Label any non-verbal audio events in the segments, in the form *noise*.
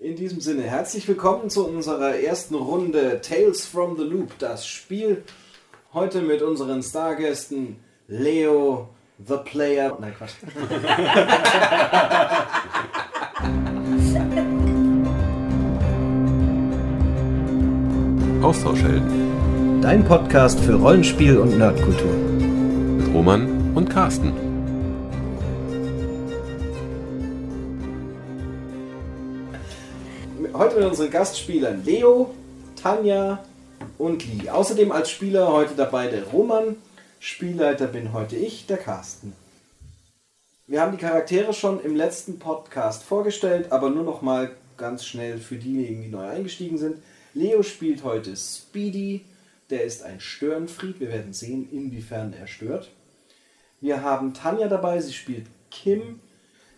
In diesem Sinne, herzlich willkommen zu unserer ersten Runde Tales from the Loop, das Spiel. Heute mit unseren Stargästen Leo, The Player. Nein, Quatsch. *laughs* Austauschhelden Dein Podcast für Rollenspiel und Nerdkultur. mit Roman und Carsten. Heute mit unseren Gastspielern Leo, Tanja und Lee. Außerdem als Spieler heute dabei der Roman. Spielleiter bin heute ich, der Carsten. Wir haben die Charaktere schon im letzten Podcast vorgestellt, aber nur noch mal ganz schnell für diejenigen, die neu eingestiegen sind. Leo spielt heute Speedy, der ist ein Störenfried. Wir werden sehen, inwiefern er stört. Wir haben Tanja dabei, sie spielt Kim.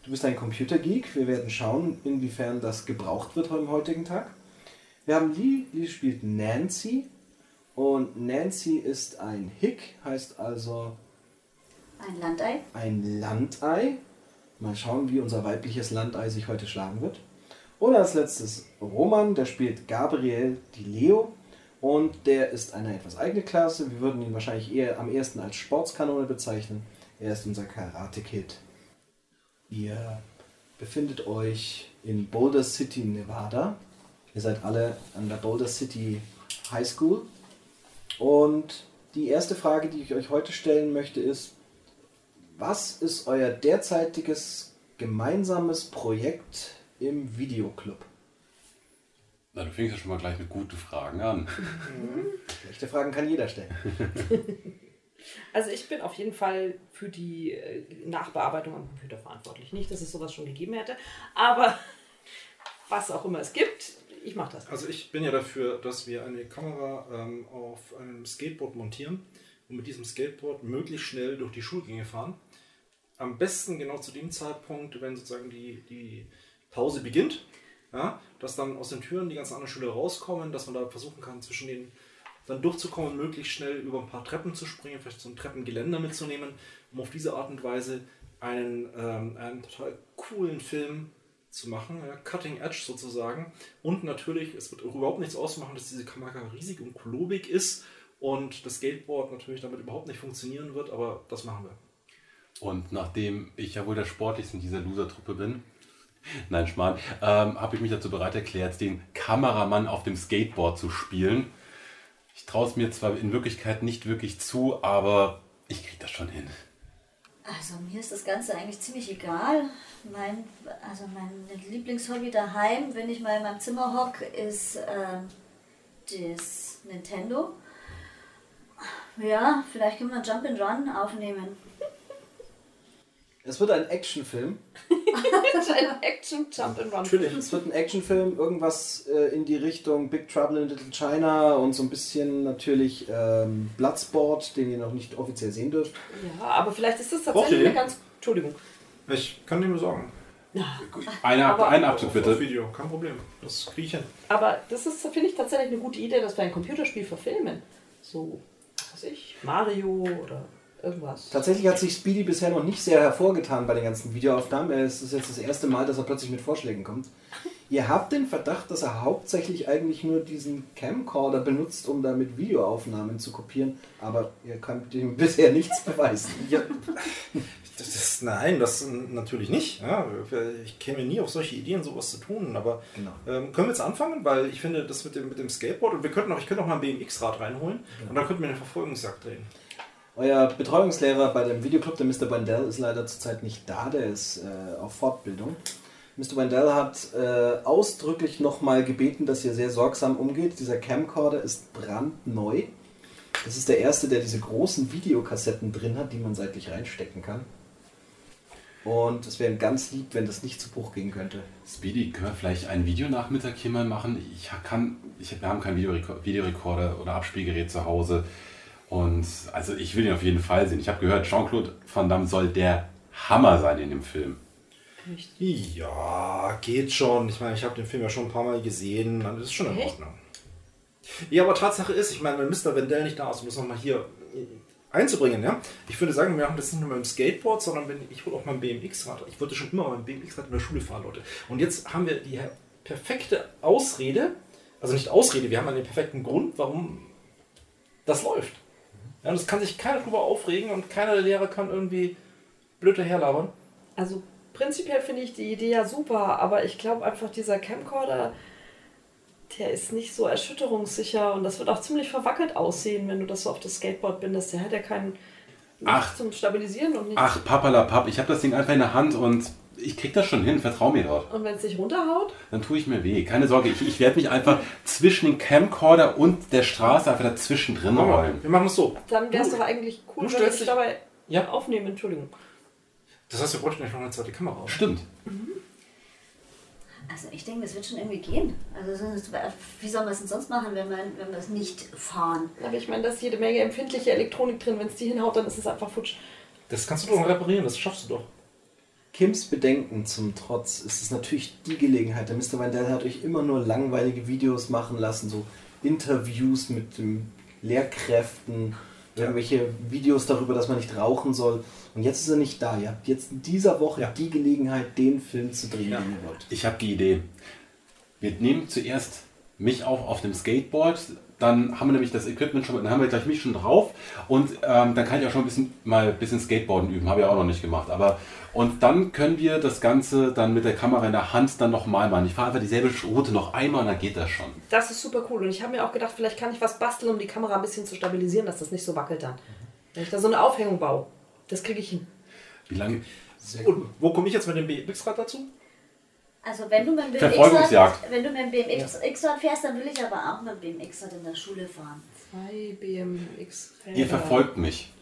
Du bist ein Computergeek. Wir werden schauen, inwiefern das gebraucht wird am heutigen Tag. Wir haben Lee, Lee spielt Nancy. Und Nancy ist ein Hick, heißt also Ein Landei. ein Landei. Mal schauen, wie unser weibliches Landei sich heute schlagen wird. Und als letztes Roman, der spielt Gabriel Di Leo. Und der ist eine etwas eigene Klasse. Wir würden ihn wahrscheinlich eher am ersten als Sportskanone bezeichnen. Er ist unser Karate-Kid. Ihr befindet euch in Boulder City, Nevada. Ihr seid alle an der Boulder City High School. Und die erste Frage, die ich euch heute stellen möchte, ist, was ist euer derzeitiges gemeinsames Projekt im Videoclub? Na, du fängst ja schon mal gleich mit guten Fragen an. Schlechte Fragen kann jeder stellen. *laughs* Also ich bin auf jeden Fall für die äh, Nachbearbeitung am Computer verantwortlich. Nicht, dass es sowas schon gegeben hätte, aber *laughs* was auch immer es gibt, ich mache das. Also ich bin ja dafür, dass wir eine Kamera ähm, auf einem Skateboard montieren und mit diesem Skateboard möglichst schnell durch die Schulgänge fahren. Am besten genau zu dem Zeitpunkt, wenn sozusagen die, die Pause beginnt, ja, dass dann aus den Türen die ganzen anderen Schüler rauskommen, dass man da versuchen kann, zwischen den dann durchzukommen, möglichst schnell über ein paar Treppen zu springen, vielleicht so ein Treppengeländer mitzunehmen, um auf diese Art und Weise einen, ähm, einen total coolen Film zu machen, ja, Cutting Edge sozusagen. Und natürlich, es wird überhaupt nichts ausmachen, dass diese Kamera riesig und klobig ist und das Skateboard natürlich damit überhaupt nicht funktionieren wird, aber das machen wir. Und nachdem ich ja wohl der sportlichste in dieser Loser-Truppe bin, *laughs* nein, Schmarrn, ähm, habe ich mich dazu bereit erklärt, den Kameramann auf dem Skateboard zu spielen. Ich traue es mir zwar in Wirklichkeit nicht wirklich zu, aber ich kriege das schon hin. Also mir ist das Ganze eigentlich ziemlich egal. Mein, also mein Lieblingshobby daheim, wenn ich mal in meinem Zimmer hocke, ist ähm, das Nintendo. Ja, vielleicht können wir Jump and Run aufnehmen. Es wird ein Actionfilm. *laughs* Ein Action Jump and Run. Natürlich. Es wird ein Actionfilm, irgendwas äh, in die Richtung Big Trouble in Little China und so ein bisschen natürlich ähm, Bloodsport, den ihr noch nicht offiziell sehen dürft. Ja, aber vielleicht ist das tatsächlich eine ganz. Entschuldigung. Ich kann dir nur sagen. Eine, Ab Aber- einen Abzug bitte. Video, kein Problem. Das kriege ich hin. Aber das ist, finde ich, tatsächlich eine gute Idee, dass wir ein Computerspiel verfilmen. So, was weiß ich, Mario oder irgendwas. Tatsächlich hat sich Speedy bisher noch nicht sehr hervorgetan bei den ganzen Videoaufnahmen. Es ist jetzt das erste Mal, dass er plötzlich mit Vorschlägen kommt. *laughs* Ihr habt den Verdacht, dass er hauptsächlich eigentlich nur diesen Camcorder benutzt, um damit Videoaufnahmen zu kopieren, aber ihr könnt ihm *laughs* bisher nichts beweisen. Ja, das ist, nein, das natürlich nicht. Ja, ich käme nie auf solche Ideen, sowas zu tun. Aber Genau. ähm, können wir jetzt anfangen? Weil ich finde, das mit dem, mit dem Skateboard und wir könnten auch, ich könnte auch mal ein BMX-Rad reinholen und dann könnten wir einen Verfolgungsjagd drehen. Euer Betreuungslehrer bei dem Videoclub, der Mr. Wendell, ist leider zurzeit nicht da, der ist äh, auf Fortbildung. Mr. Wendell hat äh, ausdrücklich nochmal gebeten, dass ihr sehr sorgsam umgeht. Dieser Camcorder ist brandneu. Das ist der erste, der diese großen Videokassetten drin hat, die man seitlich reinstecken kann. Und es wäre ganz lieb, wenn das nicht zu Bruch gehen könnte. Speedy, können wir vielleicht einen Videonachmittag hier mal machen? Ich kann, ich, wir haben keinen Videoreko- Videorekorder oder Abspielgerät zu Hause. Und also ich will ihn auf jeden Fall sehen. Ich habe gehört, Jean-Claude Van Damme soll der Hammer sein in dem Film. Ja, geht schon. Ich meine, ich habe den Film ja schon ein paar Mal gesehen. Das ist schon in Echt? Ordnung. Ja, aber Tatsache ist, ich meine, wenn Mr. Wendell nicht da ist, um das nochmal hier einzubringen, ja. Ich würde sagen, wir machen das nicht nur mit dem Skateboard, sondern wenn ich hole auch mein BMX-Rad. Ich wollte schon immer mein BMX-Rad in der Schule fahren, Leute. Und jetzt haben wir die perfekte Ausrede, also nicht Ausrede, wir haben einen perfekten Grund, warum das läuft. Ja, und es kann sich keiner drüber aufregen und keiner der Lehrer kann irgendwie blöd daherlabern. Also prinzipiell finde ich die Idee ja super, aber ich glaube einfach, dieser Camcorder, der ist nicht so erschütterungssicher und das wird auch ziemlich verwackelt aussehen, wenn du das so auf das Skateboard bindest. Der hat ja keinen Ach. zum Stabilisieren und nichts. Ach, papalapap, ich habe das Ding einfach in der Hand und ich krieg das schon hin, vertrau mir dort. Und wenn es sich runterhaut? Dann tue ich mir weh. Keine Sorge, ich, ich werde mich einfach zwischen dem Camcorder und der Straße einfach dazwischen drin Machen wir, rollen. wir machen es so. Dann wäre es doch eigentlich cool, du wenn ich dich- dabei Ja. aufnehme. Entschuldigung. Das heißt, wir bräuchten nicht noch eine zweite Kamera. oder? Stimmt. Also ich denke, das wird schon irgendwie gehen. Also wie soll man es denn sonst machen, wenn wir, wenn wir es nicht fahren? Aber ich meine, da ist jede Menge empfindliche Elektronik drin. Wenn es die hinhaut, dann ist es einfach futsch. Das kannst du doch reparieren, das schaffst du doch. Kims Bedenken zum Trotz ist es natürlich die Gelegenheit. Der Mr. Wendell hat euch immer nur langweilige Videos machen lassen, so Interviews mit den Lehrkräften, Ja. irgendwelche Videos darüber, dass man nicht rauchen soll. Und jetzt ist er nicht da. Ihr habt jetzt in dieser Woche Ja. die Gelegenheit, den Film zu drehen, Ja. den ihr wollt. Ich habe die Idee. Wir nehmen zuerst mich auf auf dem Skateboard, dann haben wir nämlich das Equipment schon, dann haben wir gleich mich schon drauf und ähm, dann kann ich auch schon ein bisschen mal ein bisschen Skateboarden üben, habe ich auch noch nicht gemacht. Aber und dann können wir das Ganze dann mit der Kamera in der Hand dann nochmal machen. Ich fahre einfach dieselbe Route noch einmal und dann geht das schon. Das ist super cool. Und ich habe mir auch gedacht, vielleicht kann ich was basteln, um die Kamera ein bisschen zu stabilisieren, dass das nicht so wackelt dann. Wenn ich da so eine Aufhängung baue. Das kriege ich hin. Wie lange? Sehr gut. Und wo komme ich jetzt mit dem BMX-Rad dazu? Also wenn du mit dem. BMX-Rad wenn du mit dem BMX-Rad fährst, dann will ich aber auch mit dem BMX-Rad in der Schule fahren. Zwei BMX. Ihr verfolgt mich.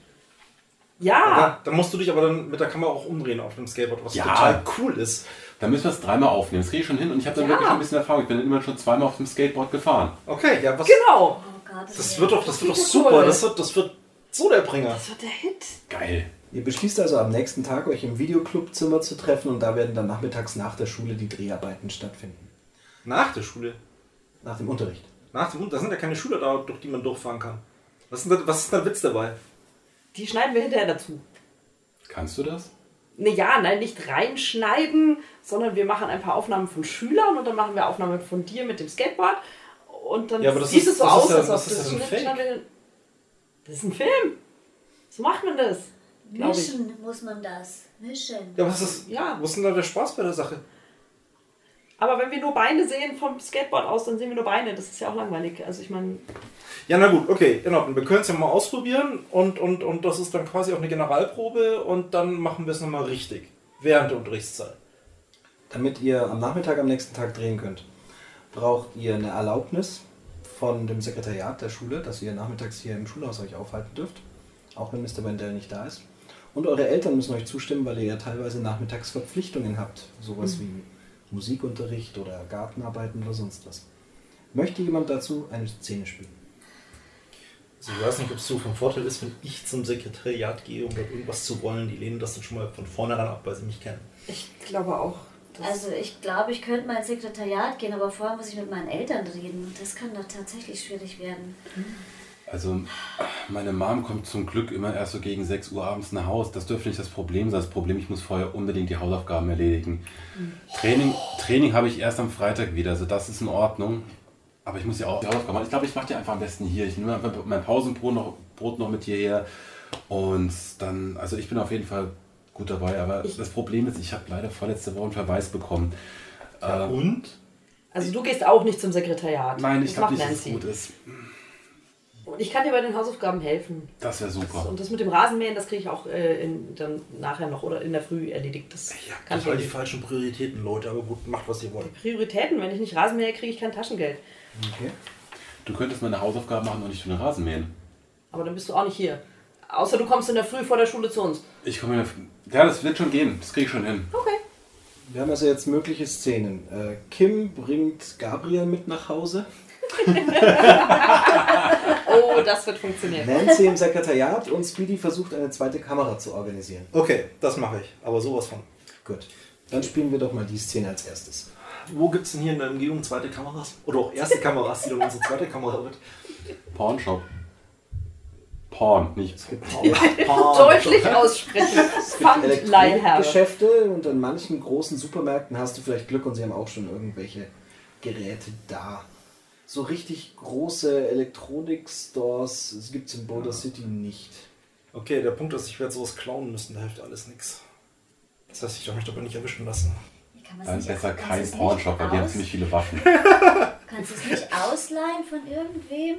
Ja! Ja, dann musst du dich aber dann mit der Kamera auch umdrehen auf dem Skateboard, was Ja. total cool ist. Dann müssen wir es dreimal aufnehmen. Das kriege ich schon hin und ich habe dann Ja. wirklich ein bisschen Erfahrung. Ich bin dann immer schon zweimal auf dem Skateboard gefahren. Okay, ja, was. Genau! Oh Gott, Das wird doch, das wird doch Cool. super. Das wird, das wird so der Bringer. Das wird der Hit. Geil. Ihr beschließt also am nächsten Tag, euch im Videoclubzimmer zu treffen und da werden dann nachmittags nach der Schule die Dreharbeiten stattfinden. Nach der Schule. Nach dem Unterricht. Nach dem, da sind ja keine Schüler da, durch die man durchfahren kann. Was ist denn, da, was ist denn der Witz dabei? Die schneiden wir hinterher dazu. Kannst du das? Ne, ja, nein, nicht reinschneiden, sondern wir machen ein paar Aufnahmen von Schülern und dann machen wir Aufnahmen von dir mit dem Skateboard. Und dann Ja, aber das sieht ist- es so das ist aus, ja- als ob das ist ein Fake. Schneiden- Das ist ein Film. So macht man das. Mischen muss man das. Mischen. Ja, was ist, Ja. was ist denn da der Spaß bei der Sache? Aber wenn wir nur Beine sehen vom Skateboard aus, dann sehen wir nur Beine. Das ist ja auch langweilig. Also ich meine, Ja, na gut, okay, genau. Wir können es ja mal ausprobieren und, und, und das ist dann quasi auch eine Generalprobe und dann machen wir es nochmal richtig. Während der Unterrichtszeit. Damit ihr am Nachmittag am nächsten Tag drehen könnt, braucht ihr eine Erlaubnis von dem Sekretariat der Schule, dass ihr nachmittags hier im Schulhaus euch aufhalten dürft, auch wenn Mr. Wendell nicht da ist. Und eure Eltern müssen euch zustimmen, weil ihr ja teilweise nachmittags Verpflichtungen habt, sowas wie Musikunterricht oder Gartenarbeiten oder sonst was. Möchte jemand dazu eine Szene spielen? Also ich weiß nicht, ob es so von Vorteil ist, wenn ich zum Sekretariat gehe, um dort irgendwas zu wollen. Die lehnen das dann schon mal von vornherein ab, weil sie mich kennen. ich glaube auch. Also ich glaube, ich könnte mal ins Sekretariat gehen, aber vorher muss ich mit meinen Eltern reden. Das kann doch tatsächlich schwierig werden. Also, meine Mom kommt zum Glück immer erst so gegen 6 Uhr abends nach Hause. Das dürfte nicht das Problem sein. Das Problem, ich muss vorher unbedingt die Hausaufgaben erledigen. Training, Training habe ich erst am Freitag wieder, also das ist in Ordnung. Aber ich muss ja auch die Hausaufgaben machen. Ich glaube, ich mache die einfach am besten hier. Ich nehme einfach mein Pausenbrot noch, Brot noch mit hierher. Und dann, also ich bin auf jeden Fall gut dabei. Aber Ich- das Problem ist, ich habe leider vorletzte Woche einen Verweis bekommen. Ja, Äh, und? Also du gehst auch nicht zum Sekretariat. nein, ich glaube nicht, dass es gut ist. Und ich kann dir bei den Hausaufgaben helfen. Das wäre super. Und das mit dem Rasenmähen, das kriege ich auch äh, in, dann nachher noch oder in der Früh erledigt. Das Ja, kann ich total die falschen Prioritäten, Leute, aber gut, macht was ihr wollt. Prioritäten, wenn ich nicht Rasenmähe, kriege ich kein Taschengeld. Okay. Du könntest meine Hausaufgaben machen und ich tue den Rasen mähen. Aber dann bist du auch nicht hier. Außer du kommst in der Früh vor der Schule zu uns. Ich komme Ja, das wird schon gehen. Das kriege ich schon hin. Okay. Wir haben also jetzt mögliche Szenen. Äh, Kim bringt Gabriel mit nach Hause. *laughs* *laughs* Oh, das wird funktionieren. Nancy im Sekretariat und Speedy versucht eine zweite Kamera zu organisieren. Okay, das mache ich, aber sowas von. Gut. Dann spielen wir doch mal die Szene als erstes. Wo gibt es denn hier in der Umgebung zweite Kameras? Oder auch erste Kameras, die dann unsere zweite Kamera wird? Pornshop. Porn, nicht. Es gibt *laughs* Deutlich aussprechen. Elektronikgeschäfte und an manchen großen Supermärkten hast du vielleicht Glück und sie haben auch schon irgendwelche Geräte da. So richtig große Elektronik-Stores gibt es in Boulder City nicht. Okay, der Punkt ist, ich werde sowas klauen müssen, da hilft alles nichts. Das heißt, ich darf mich dabei nicht erwischen lassen. Wie kann man's Dann besser kannst kein Pornshop, weil die haben ziemlich viele Waffen. *laughs* Kannst du es nicht ausleihen von irgendwem?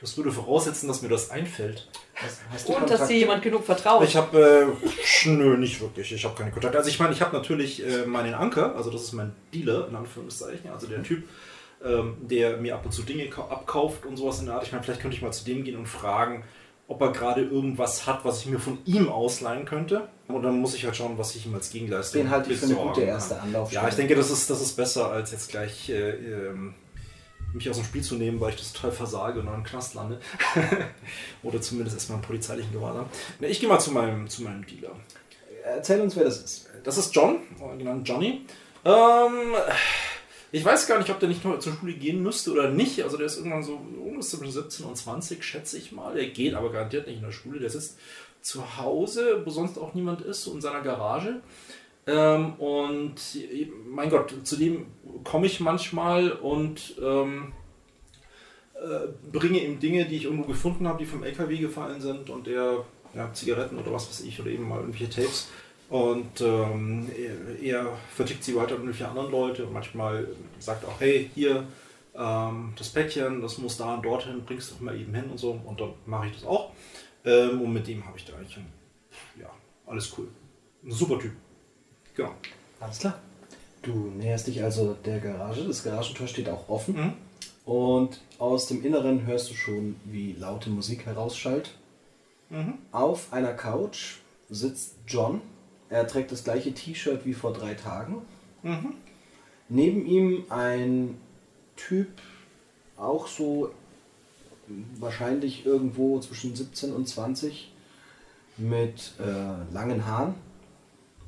Das würde voraussetzen, dass mir das einfällt. Hast, hast Und dass dir jemand genug vertraut. Ich habe, äh, nö, nicht wirklich. Ich habe keine Kontakte. Also ich meine, ich habe natürlich äh, meinen Anker, also das ist mein Dealer, in Anführungszeichen, also der Typ, ähm, der mir ab und zu Dinge ka- abkauft und sowas in der Art. Ich meine, vielleicht könnte ich mal zu dem gehen und fragen, ob er gerade irgendwas hat, was ich mir von ihm ausleihen könnte. Und dann muss ich halt schauen, was ich ihm als Gegenleistung Den halte ich für eine gute erste Anlaufstelle. Ja, ich denke, das ist, das ist besser, als jetzt gleich äh, ähm, mich aus dem Spiel zu nehmen, weil ich das total versage und dann im Knast lande. *laughs* Oder zumindest erstmal im polizeilichen Gewahrsam. Ich gehe mal zu meinem, zu meinem Dealer. Erzähl uns, wer das ist. Das ist John, genannt Johnny. Ähm, ich weiß gar nicht, ob der nicht noch zur Schule gehen müsste oder nicht. Also der ist irgendwann so irgendwas zwischen 17 und 20, schätze ich mal. Der geht aber garantiert nicht in der Schule. Der sitzt zu Hause, wo sonst auch niemand ist, so in seiner Garage. Ähm, und mein Gott, zu dem komme ich manchmal und ähm, äh, bringe ihm Dinge, die ich irgendwo gefunden habe, die vom LKW gefallen sind und der ja, Zigaretten oder was weiß ich oder eben mal irgendwelche Tapes. Und ähm, er, er vertickt sie weiter an irgendwelche anderen Leute und manchmal sagt auch, hey, hier, ähm, das Päckchen, das muss da und dorthin, bringst doch mal eben hin und so. Und dann mache ich das auch. Ähm, und mit dem habe ich da eigentlich, ein- ja, alles cool. Ein super Typ. Genau. Alles klar. Du näherst dich also der Garage. Das Garagentor steht auch offen. Mhm. Und aus dem Inneren hörst du schon, wie laute Musik herausschallt. Mhm. Auf einer Couch sitzt John. Er trägt das gleiche T-Shirt wie vor drei Tagen. Mhm. Neben ihm ein Typ, auch so wahrscheinlich irgendwo zwischen 17 und 20, mit äh, langen Haaren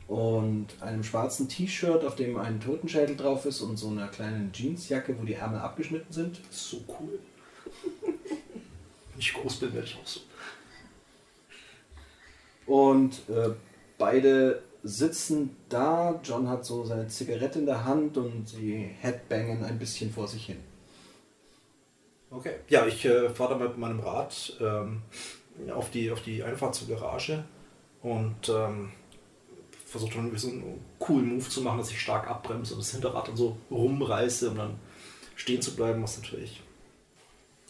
und einem schwarzen T-Shirt, auf dem ein Totenschädel drauf ist und so einer kleinen Jeansjacke, wo die Ärmel abgeschnitten sind. So cool. Wenn ich groß bin, werde ich auch so. Und äh, beide sitzen da. John hat so seine Zigarette in der Hand und sie headbangen ein bisschen vor sich hin. Okay. Ja, ich äh, fahre dann mit meinem Rad ähm, auf, die, auf die Einfahrt zur Garage und ähm, versuche dann so einen coolen Move zu machen, dass ich stark abbremse und das Hinterrad dann so rumreiße, um dann stehen zu bleiben, was natürlich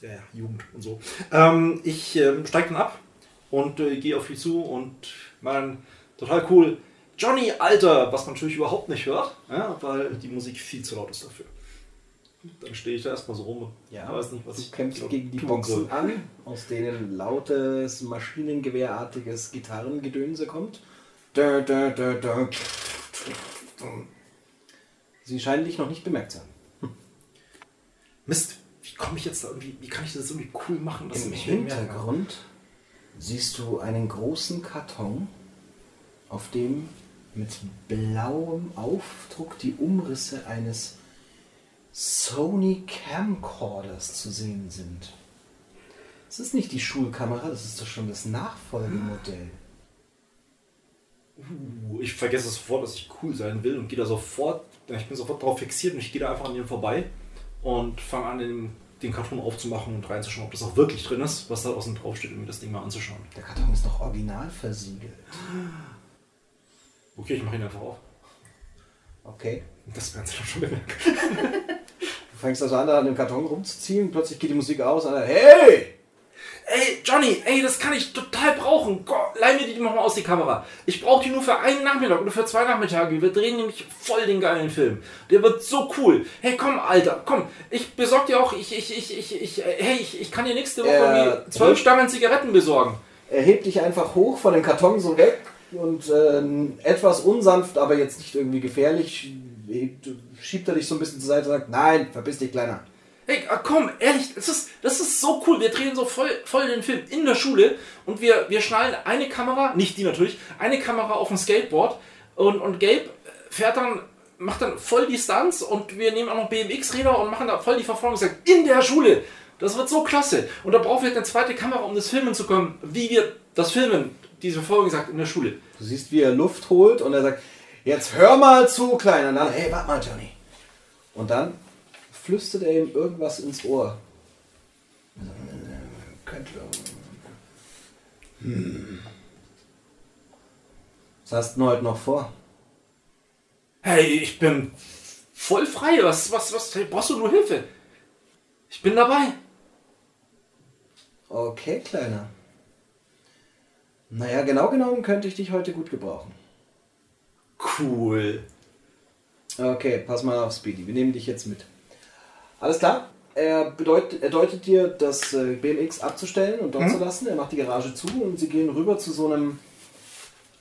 ja, ja, Jugend und so. Ähm, ich ähm, steige dann ab und äh, gehe auf ihn zu und mein total cool Johnny, Alter, was man natürlich überhaupt nicht hört, ja, weil die Musik viel zu laut ist dafür. Dann stehe ich da erstmal so rum. Ja, weiß nicht, was du ich kämpfst genau gegen die Boxen soll. an, aus denen lautes, maschinengewehrartiges Gitarrengedönse kommt. Dö, dö, dö, dö. Sie scheinen dich noch nicht bemerkt zu haben. Mist, wie komme ich jetzt da irgendwie, wie kann ich das irgendwie cool machen, Im? Hintergrund siehst du einen großen Karton, auf dem mit blauem Aufdruck die Umrisse eines Sony Camcorders zu sehen sind. Das ist nicht die Schulkamera, das ist doch schon das Nachfolgemodell. Uh, ich vergesse sofort, dass ich cool sein will und gehe da sofort, ich bin sofort darauf fixiert und ich gehe da einfach an ihm vorbei und fange an, den, den Karton aufzumachen und reinzuschauen, ob das auch wirklich drin ist, was da außen drauf steht, um mir das Ding mal anzuschauen. Der Karton ist noch original versiegelt. *gasps* Okay, ich mache ihn einfach auf. Okay. Das werden sie doch schon bemerken. Du fängst also an, da an dem Karton rumzuziehen, plötzlich geht die Musik aus und dann, hey! Ey, Johnny, ey, das kann ich total brauchen. Gott, leih mir die mal aus die Kamera. Ich brauche die nur für einen Nachmittag oder für zwei Nachmittage. Wir drehen nämlich voll den geilen Film. Der wird so cool. Hey, komm, Alter, komm. Ich besorg dir auch, ich, ich, ich, ich, ich hey, ich, ich kann dir nächste Woche Äh, zwölf Stangen Zigaretten besorgen. Er hebt dich einfach hoch von dem Karton so weg und äh, etwas unsanft, aber jetzt nicht irgendwie gefährlich, schiebt er dich so ein bisschen zur Seite und sagt, nein, verpiss dich, Kleiner. Hey, ah, komm, ehrlich, das ist, das ist so cool. Wir drehen so voll, voll den Film in der Schule und wir, wir schnallen eine Kamera, nicht die natürlich, eine Kamera auf ein Skateboard und, und Gabe fährt dann, macht dann voll die Stunts und wir nehmen auch noch BMX-Räder und machen da voll die Verfolgung in der Schule. Das wird so klasse. Und da brauchen wir eine zweite Kamera, um das Filmen zu können, wie wir das filmen, diese Verfolgung gesagt, in der Schule. Du siehst, wie er Luft holt und er sagt, jetzt hör mal zu, Kleiner. Und dann, hey, warte mal, Johnny. Und dann flüstert er ihm irgendwas ins Ohr. Könnte. Hm. Was hast du heute noch vor? Hey, ich bin voll frei. Was, was, was? Brauchst du nur Hilfe? Ich bin dabei. Okay, Kleiner. Naja, genau genommen könnte ich dich heute gut gebrauchen. Cool. Okay, pass mal auf, Speedy. Wir nehmen dich jetzt mit. Alles klar? Er, bedeutet, er deutet dir, das äh, BMX abzustellen und dort Mhm. zu lassen. Er macht die Garage zu und sie gehen rüber zu so einem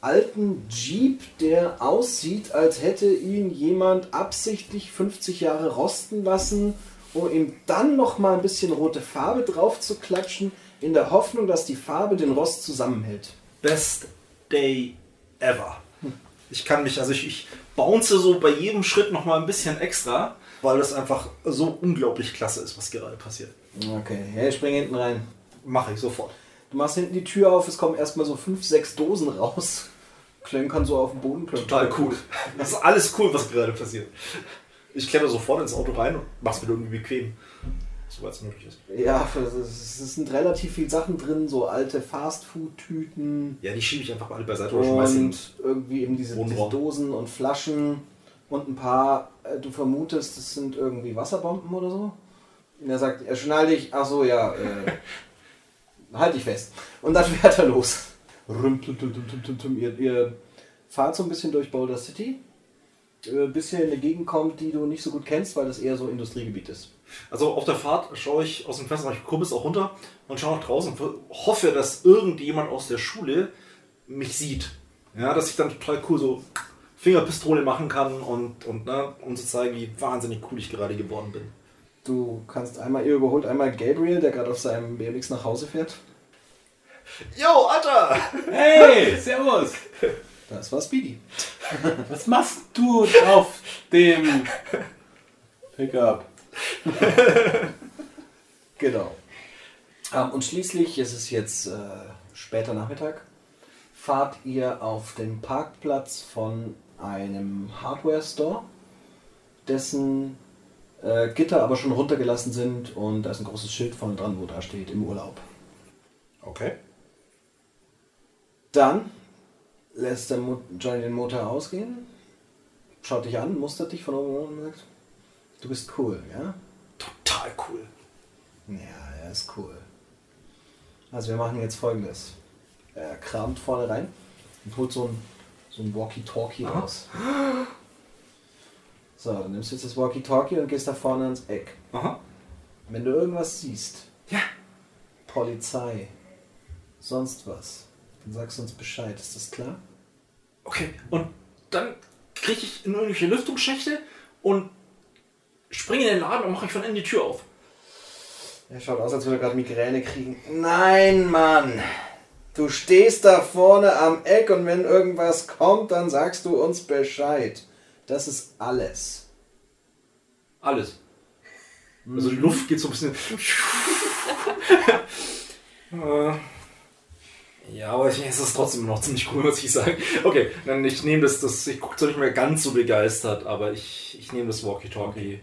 alten Jeep, der aussieht, als hätte ihn jemand absichtlich 50 Jahre rosten lassen, um ihm dann noch mal ein bisschen rote Farbe drauf zu klatschen, in der Hoffnung, dass die Farbe den Rost zusammenhält. Best Day ever. Ich kann mich, also ich, ich bounce so bei jedem Schritt noch mal ein bisschen extra, weil das einfach so unglaublich klasse ist, was gerade passiert. Okay, hey, spring hinten rein. Mache ich sofort. Du machst hinten die Tür auf, es kommen erstmal so fünf, sechs Dosen raus. Klenkern so auf den Boden. klöppeln. Total cool. Das ist alles cool, was gerade passiert. Ich kletter sofort ins Auto rein und mach's mir irgendwie bequem. Es möglich ist. Ja, es sind relativ viele Sachen drin, so alte Fastfood-Tüten Ja, die schiebe ich einfach alle beiseite ihn. und irgendwie eben diese, diese. Dosen und Flaschen und ein paar, äh, du vermutest, das sind irgendwie Wasserbomben oder so. Und er sagt, er schnall dich, ach so, ja, äh, *laughs* halt dich fest. Und dann *laughs* fährt er los. Rum, tum, tum, tum, tum, tum, tum. Ihr, ihr fahrt so ein bisschen durch Boulder City, äh, bis ihr in eine Gegend kommt, die du nicht so gut kennst, weil das eher so Industriegebiet ist. Also auf der Fahrt schaue ich aus dem Fenster, ich kurbis auch runter und schaue nach draußen und hoffe, dass irgendjemand aus der Schule mich sieht. Ja, dass ich dann total cool so Fingerpistole machen kann und, und ne, um zu zeigen, wie wahnsinnig cool ich gerade geworden bin. Du kannst einmal, ihr überholt einmal Gabriel, der gerade auf seinem BMX nach Hause fährt. Yo, Alter! Hey, servus. Das war Speedy. Was machst du auf dem Pickup? *laughs* Genau. Ähm, und schließlich ist es jetzt äh, später Nachmittag. Fahrt ihr auf den Parkplatz von einem Hardware-Store, dessen äh, Gitter aber schon runtergelassen sind und da ist ein großes Schild vorne dran, wo da steht im Urlaub. Okay. Dann lässt der Mo Johnny den Motor ausgehen, schaut dich an, mustert dich von oben und sagt, du bist cool, ja? Total cool. Ja, er ist cool. Also wir machen jetzt folgendes. Er kramt vorne rein und holt so ein, so ein Walkie-Talkie raus. So, dann nimmst du jetzt das Walkie-Talkie und gehst da vorne ans Eck. Aha. Wenn du irgendwas siehst, Ja. Polizei, sonst was, dann sagst du uns Bescheid. Ist das klar? Okay. Und dann kriege ich in irgendwelche Lüftungsschächte und springe in den Laden und mache ich von innen die Tür auf. Er schaut aus, als würde er gerade Migräne kriegen. Nein, Mann! Du stehst da vorne am Eck und wenn irgendwas kommt, dann sagst du uns Bescheid. Das ist alles. Alles. Also die Luft geht so ein bisschen. *laughs* Ja, aber ich, es ist trotzdem noch ziemlich cool, muss ich sagen. Okay, dann ich nehme das, das ich gucke zwar nicht mehr ganz so begeistert, aber ich, ich nehme das Walkie-Talkie.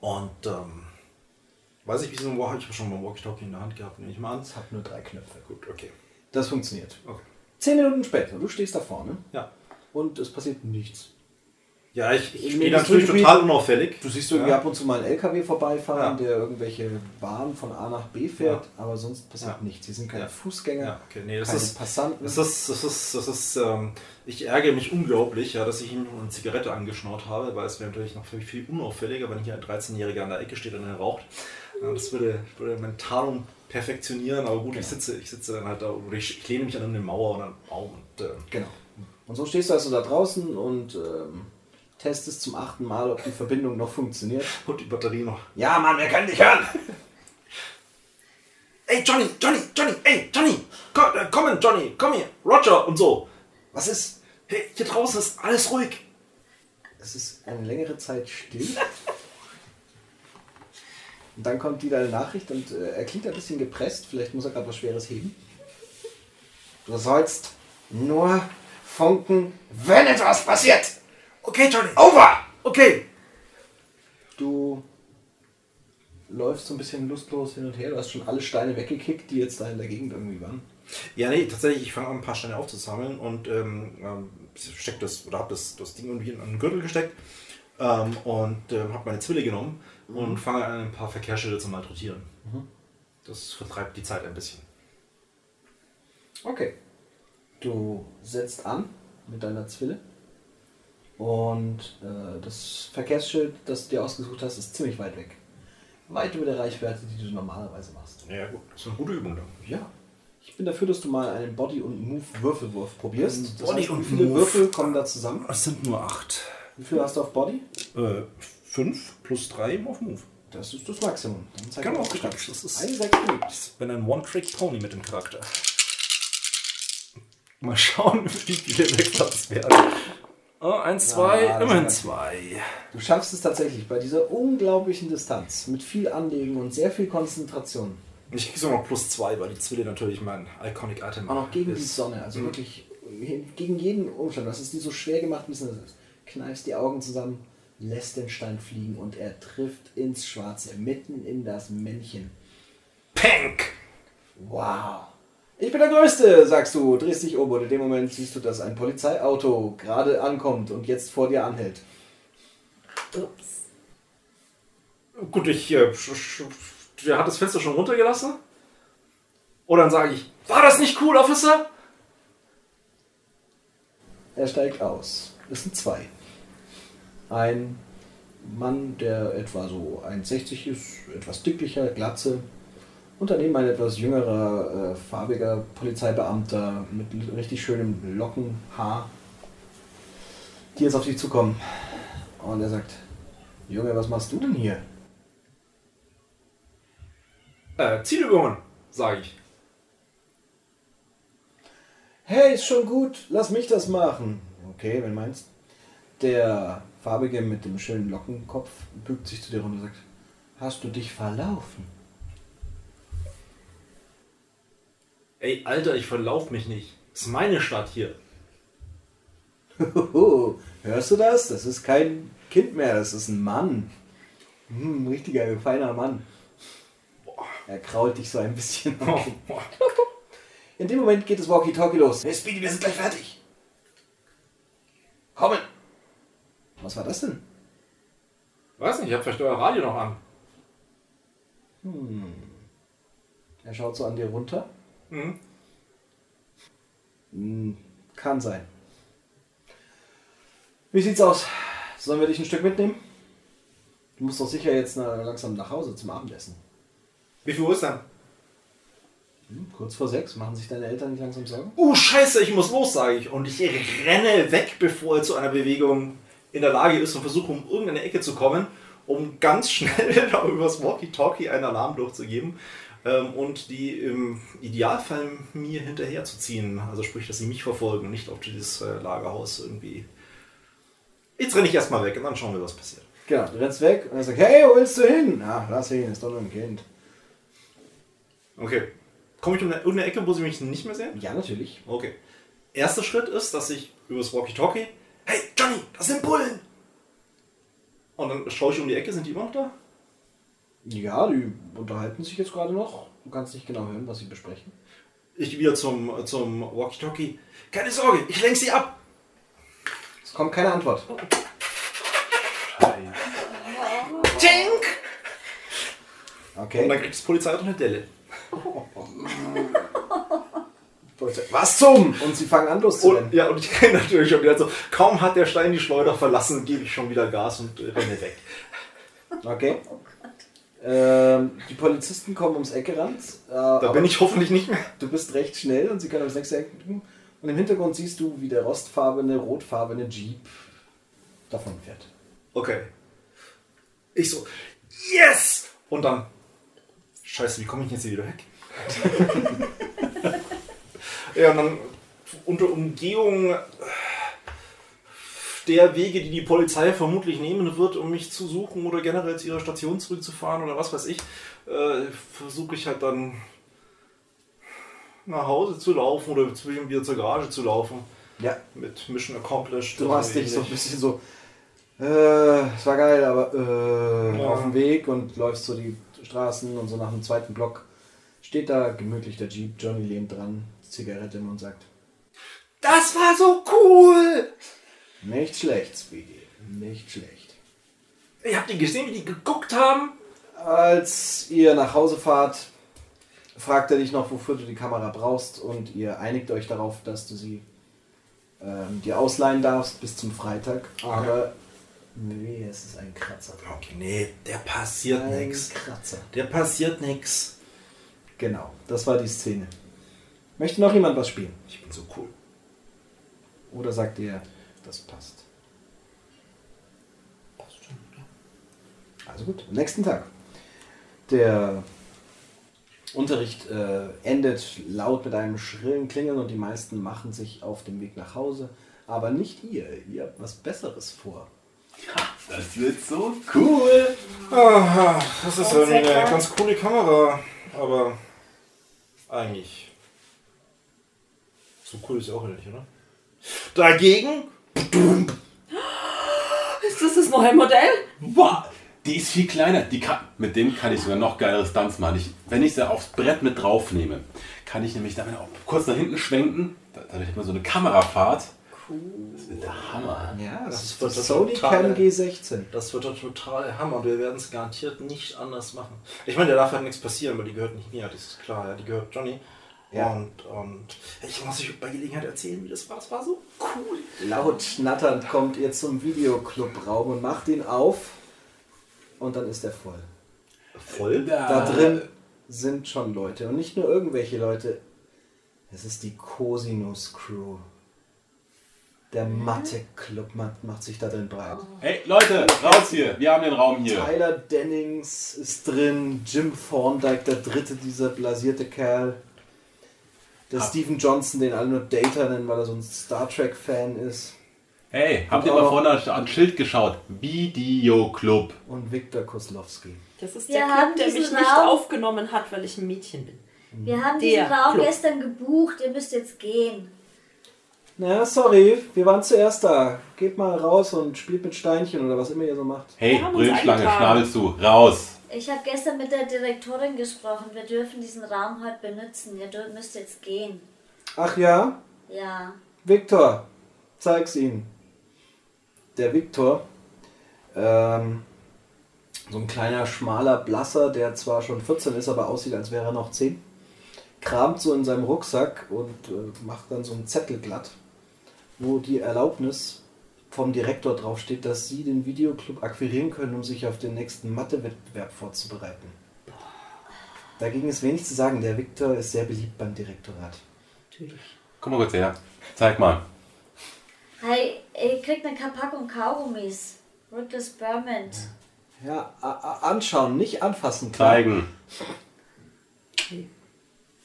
Und ähm, weiß ich, wie so ein Walkie, ich habe schon mal ein Walkie-Talkie in der Hand gehabt, nehme ich mal an. Es hat nur drei Knöpfe. Gut, okay. Das funktioniert. okay. Zehn Minuten später, du stehst da vorne Ja. und es passiert nichts. Ja, ich, ich stehe natürlich total unauffällig. Du siehst irgendwie ja. ab und zu mal einen LKW vorbeifahren, Ja. der irgendwelche Waren von A nach B fährt, aber sonst passiert Ja. nichts. Sie sind keine Ja. Fußgänger, Ja, okay, nee, das keine ist, Passanten. Das ist, das ist, das ist, ähm, ich ärgere mich unglaublich, ja, dass ich ihm eine Zigarette angeschnaut habe, weil es wäre natürlich noch viel, viel unauffälliger, wenn hier ein 13-Jähriger an der Ecke steht und er raucht. Ja, das würde, würde mein Tarnung perfektionieren, aber gut, ich sitze, ich sitze dann halt da, oder ich, ich lehne mich an eine Mauer und einen Baum und, äh, Genau. Und so stehst du also da draußen und ähm, testest zum achten Mal, ob die Verbindung noch funktioniert. und die Batterie noch. Ja, Mann, wir können dich hören! Ey, Johnny, Johnny, Johnny, ey, Johnny, komm, äh, komm, Johnny, komm hier, Roger und so. Was ist? Hey, hier draußen ist alles ruhig. Es ist eine längere Zeit still. *laughs* Und dann kommt wieder eine Nachricht und äh, er klingt ein bisschen gepresst. Vielleicht muss er gerade was Schweres heben. Du sollst nur funken, wenn etwas passiert. Okay, Johnny. Over! Okay. Du läufst so ein bisschen lustlos hin und her. Du hast schon alle Steine weggekickt, die jetzt da in der Gegend irgendwie waren. Ja, nee, tatsächlich, ich fange an, ein paar Steine aufzusammeln und ähm, ähm, steck das, oder habe das, das Ding irgendwie in einen Gürtel gesteckt ähm, und ähm, habe meine Zwille genommen und fange an, ein paar Verkehrsschilder zu malträtieren. Das vertreibt die Zeit ein bisschen. Okay. Du setzt an mit deiner Zwille. Und äh, das Verkehrsschild, das du dir ausgesucht hast, ist ziemlich weit weg. Weit über der Reichweite, die du normalerweise machst. Ja, gut, das ist eine gute Übung dann. Ja. Ich bin dafür, dass du mal einen Body- und Move-Würfelwurf probierst. Ein Das Body- heißt, und wie viele Move. Würfel kommen da zusammen? Es sind nur acht. Wie viel hast du auf Body? Äh, fünf plus drei auf Move. Das ist das Maximum. Dann zeig die richtig. Stadt. Das ist- Eine sechs. Ich bin ein One-Trick-Pony mit dem Charakter. Mal schauen, *laughs* wie viele weg das werden. Oh, eins, zwei, Ja, immerhin zwei. Du schaffst es tatsächlich bei dieser unglaublichen Distanz mit viel Anlegen und sehr viel Konzentration. Ich krieg sogar noch plus zwei, weil die Zwille natürlich mein Iconic Item Auch noch gegen die ist. Sonne, also wirklich gegen jeden Umstand. Das ist die so schwer gemacht, müssen das ist. Kneifst die Augen zusammen, lässt den Stein fliegen und er trifft ins Schwarze, mitten in das Männchen. Pank! Wow. Ich bin der Größte, sagst du, drehst dich um und in dem Moment siehst du, dass ein Polizeiauto gerade ankommt und jetzt vor dir anhält. Ups. Gut, ich. Äh, der hat das Fenster schon runtergelassen. Oder dann sage ich: War das nicht cool, Officer? Er steigt aus. Es sind zwei. Ein Mann, der etwa so 1,60 ist, etwas dicklicher, glatze. Und daneben ein etwas jüngerer, äh, farbiger Polizeibeamter mit richtig schönem Lockenhaar, die jetzt auf dich zukommen. Und er sagt, Junge, was machst du denn hier? Äh, Zielübungen, sage ich. Hey, ist schon gut, lass mich das machen. Okay, wenn meinst. Der Farbige mit dem schönen Lockenkopf bückt sich zu dir und sagt, hast du dich verlaufen? Ey, Alter, ich verlauf mich nicht. Das ist meine Stadt hier. Hörst du das? Das ist kein Kind mehr, das ist ein Mann. Hm, ein richtiger, feiner Mann. Er krault dich so ein bisschen. *laughs* In dem Moment geht das Walkie-Talkie los. Hey Speedy, wir sind gleich fertig. Kommen! Was war das denn? Weiß nicht, ich hab vielleicht euer Radio noch an. Er schaut so an dir runter. Mhm. Hm, kann sein. Wie sieht's aus? Sollen wir dich ein Stück mitnehmen? Du musst doch sicher jetzt langsam nach Hause zum Abendessen. Wie viel Uhr ist denn? Hm, kurz vor sechs. Machen sich deine Eltern nicht langsam Sorgen? Uh, scheiße, ich muss los, sage ich. Und ich renne weg, bevor er zu einer Bewegung in der Lage ist und versuche, um irgendeine Ecke zu kommen, um ganz schnell *laughs* da übers Walkie-Talkie einen Alarm durchzugeben und die im Idealfall mir hinterher zu ziehen. Also sprich, dass sie mich verfolgen und nicht auf dieses äh, Lagerhaus irgendwie. Jetzt renne ich erstmal weg und dann schauen wir, was passiert. Genau, du rennst weg und er sagt, hey, wo willst du hin? Ach, lass ihn, ist doch nur ein Kind. Okay. Komme ich um eine, irgendeine Ecke, wo sie mich nicht mehr sehen? Ja, natürlich. Okay. Erster Schritt ist, dass ich übers Walkie-Talkie, hey Johnny, das sind Bullen! Und dann schaue ich um die Ecke, sind die immer noch da? Ja, die unterhalten sich jetzt gerade noch. Du kannst nicht genau hören, was sie besprechen. Ich wieder zum, zum Walkie-Talkie. Keine Sorge, ich lenke sie ab! Es kommt keine Antwort. Tink! Okay. Und dann kriegt das Polizeiauto eine Delle. Was zum? Und sie fangen an loszurennen. Und, ja, und ich *laughs* kenne natürlich schon wieder so, kaum hat der Stein die Schleuder verlassen, gebe ich schon wieder Gas und renne weg. Okay. Ähm, die Polizisten kommen ums Eck gerannt. Äh, Da bin ich hoffentlich nicht mehr. Du bist recht schnell und sie können aufs nächste Eck drücken. Und im Hintergrund siehst du, wie der rostfarbene, rotfarbene Jeep davon fährt. Okay. Ich so, yes! Und dann, scheiße, wie komme ich jetzt hier wieder weg? *laughs* ja, und dann unter Umgehung der Wege, die die Polizei vermutlich nehmen wird, um mich zu suchen oder generell zu ihrer Station zurückzufahren oder was weiß ich, äh, versuche ich halt dann nach Hause zu laufen oder zwischen wieder zur Garage zu laufen Ja. mit Mission Accomplished. Du hast dich so ein bisschen so äh, es war geil, aber äh, Ja. auf dem Weg und läufst so die Straßen und so nach dem zweiten Block steht da gemütlich der Jeep, Johnny lehnt dran, Zigarette im Mund sagt, Das war so cool! Nicht schlecht, Speedy, nicht schlecht. Ihr habt die gesehen, wie die geguckt haben? Als ihr nach Hause fahrt, fragt er dich noch, wofür du die Kamera brauchst und ihr einigt euch darauf, dass du sie ähm, dir ausleihen darfst bis zum Freitag. Aber nee, es ist ein Kratzer. Okay, nee, der passiert Ein nix. Kratzer. Der passiert nix. Genau, das war die Szene. Möchte noch jemand was spielen? Ich bin so cool. Oder sagt ihr, das passt? Passt schon, oder? Also gut, am nächsten Tag. Der Unterricht äh, endet laut mit einem schrillen Klingeln und die meisten machen sich auf den Weg nach Hause. Aber nicht ihr. Ihr habt was Besseres vor. Das wird so cool. Aha, das ist eine ganz coole Kamera. Aber eigentlich. So cool ist sie auch nicht, oder? Dagegen? Ist das das neue Modell? Wow, die ist viel kleiner. Die kann, mit dem kann ich sogar noch geilere Stunts machen. Ich, wenn ich sie aufs Brett mit drauf nehme, kann ich nämlich damit auch kurz nach hinten schwenken. Da- Dadurch hat man so eine Kamerafahrt. Das wird der Hammer. Ja, Das das das Sony Cam G16. Das wird der totale Hammer und wir werden es garantiert nicht anders machen. Ich meine, da darf halt nichts passieren, weil die gehört nicht mir, das ist klar, ja, die gehört Johnny. Ja. Und, und ich muss euch bei Gelegenheit erzählen, wie das war. Es war so cool. Laut schnatternd kommt ihr zum Videoclub-Raum und macht ihn auf. Und dann ist er voll. Voll? Da drin sind schon Leute. Und nicht nur irgendwelche Leute. Es ist die Cosinus Crew. Der Mathe-Club macht, macht sich da drin breit. Hey Leute, raus hier. Wir haben den Raum hier. Tyler Dennings ist drin, Jim Thorndike, der dritte, dieser blasierte Kerl. Der Ah. Stephen Johnson, den alle nur Data nennen, weil er so ein Star Trek-Fan ist. Hey, habt ihr mal vorne ans Schild geschaut? Videoclub. Und Viktor Koslowski. Das ist der Club, der mich diesen nicht Raum- aufgenommen hat, weil ich ein Mädchen bin. Wir haben Der diesen Raum Club. gestern gebucht, ihr müsst jetzt gehen. Na, sorry, wir waren zuerst da. Geht mal raus und spielt mit Steinchen oder was immer ihr so macht. Hey, Brillenschlange, eingetragen. Schnabel zu. Raus. Ich habe gestern mit der Direktorin gesprochen. Wir dürfen diesen Raum heute benutzen. Ihr müsst jetzt gehen. Ach ja, Ja. Viktor, zeig's ihm. Der Viktor, ähm, so ein kleiner, schmaler Blasser, der zwar schon 14 ist, aber aussieht, als wäre er noch 10, kramt so in seinem Rucksack und äh, macht dann so einen Zettel glatt, wo die Erlaubnis vom Direktor draufsteht, dass sie den Videoclub akquirieren können, um sich auf den nächsten Mathe-Wettbewerb vorzubereiten. Dagegen ist wenig zu sagen, der Viktor ist sehr beliebt beim Direktorat. Natürlich. Komm mal kurz her. Zeig mal. Hey, ihr kriegt eine Packung Kaugummis. Rootless Spearmint. Ja, anschauen, nicht anfassen. klar. Zeigen.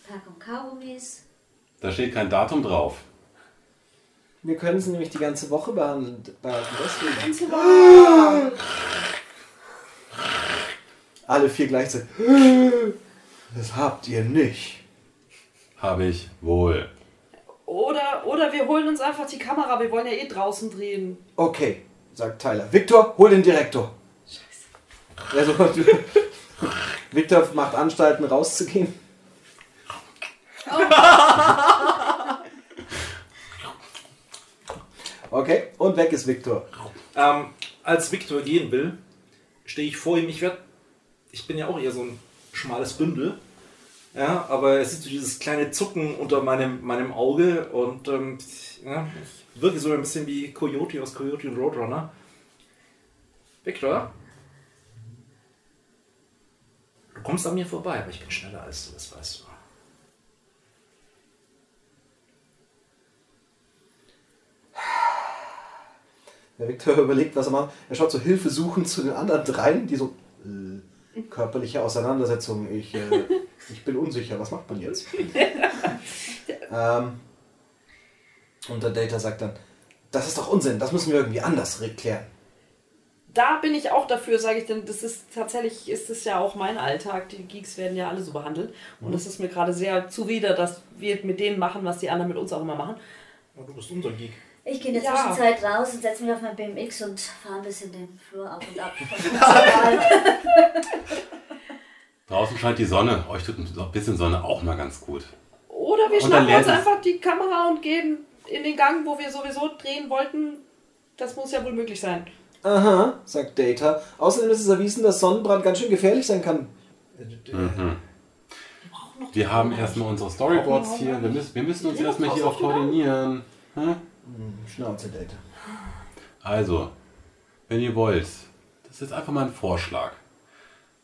Packung Kaugummis. Da steht kein Datum drauf. Wir können sie nämlich die ganze Woche behandeln. behalten, Deswegen. Alle vier gleichzeitig. Das habt ihr nicht. Habe ich wohl. Oder, oder wir holen uns einfach die Kamera, wir wollen ja eh draußen drehen. Okay, sagt Tyler. Victor, hol den Direktor. Also, Victor macht Anstalten rauszugehen. Okay, und weg ist Victor. Ähm, als Viktor gehen will, stehe ich vor ihm. Ich werde, ich bin ja auch eher so ein schmales Bündel. Ja, aber es ist so dieses kleine Zucken unter meinem, meinem Auge und ähm, ja, ich wirke so ein bisschen wie Coyote aus Coyote und Roadrunner. Victor? Du kommst an mir vorbei, aber ich bin schneller als du, das weißt du. Der Victor *laughs* überlegt, was er macht. Er schaut so hilfesuchend zu den anderen dreien, die so äh, körperliche Auseinandersetzung. Ich, äh, *laughs* ich bin unsicher, was macht man jetzt? *laughs* ähm, und der Data sagt dann, das ist doch Unsinn, das müssen wir irgendwie anders klären. Da bin ich auch dafür, sage ich, denn das ist tatsächlich, ist es ja auch mein Alltag. Die Geeks werden ja alle so behandelt. Und das ist mir gerade sehr zuwider, dass wir mit denen machen, was die anderen mit uns auch immer machen. Oh, du bist unser Geek. Ich gehe in der Ja. Zwischenzeit raus und setze mich auf mein BMX und fahre ein bisschen den Flur ab und ab. *laughs* *laughs* Draußen scheint die Sonne. Euch tut ein bisschen Sonne auch mal ganz gut. Oder wir schnappen uns einfach die Kamera und gehen in den Gang, wo wir sowieso drehen wollten. Das muss ja wohl möglich sein. Aha, sagt Data. Außerdem ist es erwiesen, dass Sonnenbrand ganz schön gefährlich sein kann. Mhm. Wir haben erstmal unsere Storyboards hier. Wir müssen, wir müssen uns erstmal hier auch koordinieren. Hm? Schnauze, Data. Also, wenn ihr wollt, das ist einfach mal ein Vorschlag.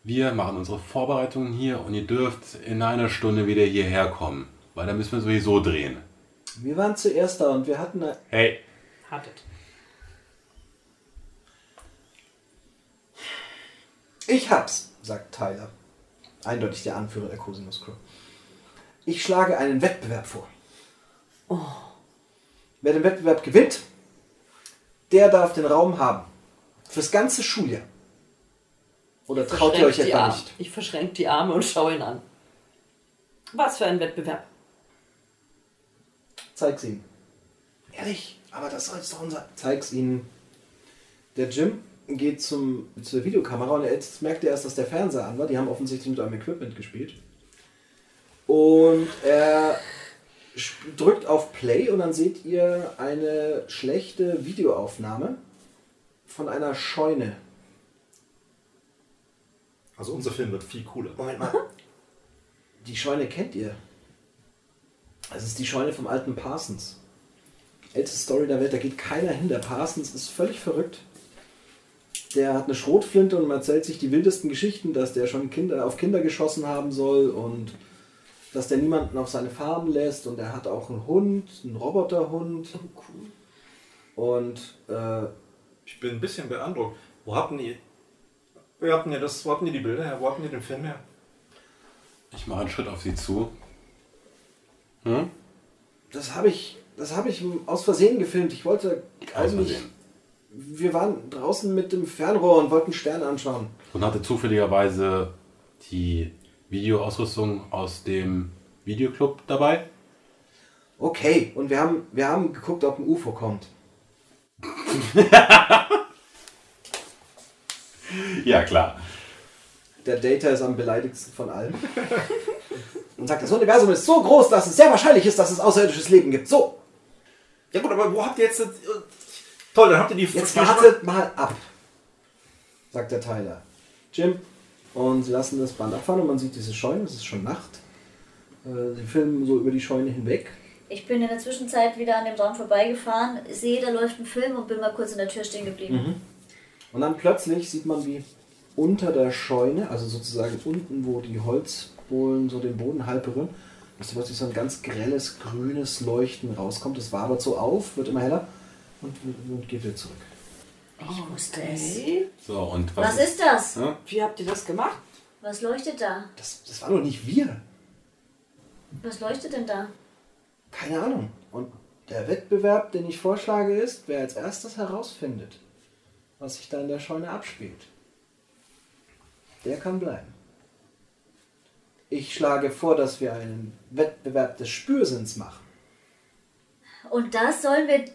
Wir machen unsere Vorbereitungen hier und ihr dürft in einer Stunde wieder hierher kommen, weil da müssen wir sowieso drehen. Wir waren zuerst da und wir hatten... eine- Hey, Hattet. Ich hab's, sagt Tyler. Eindeutig der Anführer der Cosinus Crew. Ich schlage einen Wettbewerb vor. Wer den Wettbewerb gewinnt, der darf den Raum haben. Fürs ganze Schuljahr. Oder traut ihr euch etwa Arme. nicht? Ich verschränke die Arme und schaue ihn an. Was für ein Wettbewerb. Zeig's ihm. Ehrlich, aber das soll jetzt doch unser. Zeig's ihnen. Der Jim geht zum, zur Videokamera und jetzt merkt er erst, dass der Fernseher an war. Die haben offensichtlich mit einem Equipment gespielt. Und er drückt auf Play und dann seht ihr eine schlechte Videoaufnahme von einer Scheune. Also unser Film wird viel cooler. Moment mal. Die Scheune kennt ihr. Das ist die Scheune vom alten Parsons. Älteste Story der Welt, da geht keiner hin. Der Parsons ist völlig verrückt. Der hat eine Schrotflinte und erzählt sich die wildesten Geschichten, dass der schon Kinder auf Kinder geschossen haben soll und dass der niemanden auf seine Farm lässt und er hat auch einen Hund, einen Roboterhund. Und äh, Ich bin ein bisschen beeindruckt. Wo habt ihr, wo habt ihr, das, wo habt ihr die Bilder her? Wo habt ihr den Film her? ich mache einen Schritt auf sie zu. Hm? das habe ich, das habe ich aus Versehen gefilmt. Ich wollte Aus eigentlich Versehen. Wir waren draußen mit dem Fernrohr und wollten Sterne anschauen. Und hatte zufälligerweise die Videoausrüstung aus dem Videoclub dabei. Okay, und wir haben, wir haben geguckt, ob ein UFO kommt. *laughs* Ja, klar. Der Data ist am beleidigsten von allen. *laughs* Und sagt, das Universum ist so groß, dass es sehr wahrscheinlich ist, dass es außerirdisches Leben gibt. So, Ja gut, aber wo habt ihr jetzt... das- Toll, dann habt ihr die... jetzt wartet mal ab, sagt der Tyler. Jim. Und sie lassen das Band abfahren und man sieht diese Scheune, es ist schon Nacht. Äh, Sie filmen so über die Scheune hinweg. Ich bin in der Zwischenzeit wieder an dem Raum vorbeigefahren, sehe, da läuft ein Film und bin mal kurz in der Tür stehen geblieben. Und dann plötzlich sieht man, wie unter der Scheune, also sozusagen unten, wo die Holzbohlen so den Boden halb berühren, dass plötzlich so ein ganz grelles, grünes Leuchten rauskommt. Das wabert so auf, wird immer heller und, und geht wieder zurück. Ich wusste es. So, und was, Was ist das? Hm? Wie habt ihr das gemacht? Was leuchtet da? Das, das war doch nicht wir. Was leuchtet denn da? Keine Ahnung. Und der Wettbewerb, den ich vorschlage, ist, wer als erstes herausfindet, was sich da in der Scheune abspielt. Der kann bleiben. Ich schlage vor, dass wir einen Wettbewerb des Spürsinns machen. Und das sollen wir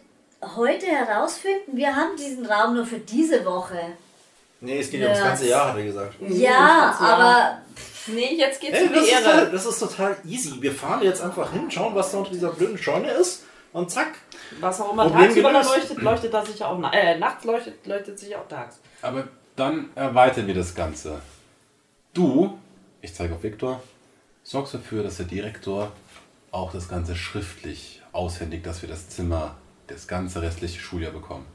heute herausfinden? Wir haben diesen Raum nur für diese Woche. Nee, es geht ja ums ganze. Jahr, hat er gesagt. Ja, aber Nee, jetzt geht's Ey, um das, die ist Ehre. total, das ist total easy. Wir fahren jetzt einfach hin, schauen, was da unter dieser blöden Scheune ist und zack. Was auch immer Problem tagsüber da gelöst. leuchtet, leuchtet da sicher auch äh, nachts leuchtet, leuchtet sicher auch tags. Aber dann erweitern wir das Ganze. Du, ich zeige auf Viktor, sorgst dafür, dass der Direktor auch das Ganze schriftlich aushändigt, dass wir das Zimmer, das ganze restliche Schuljahr bekommen.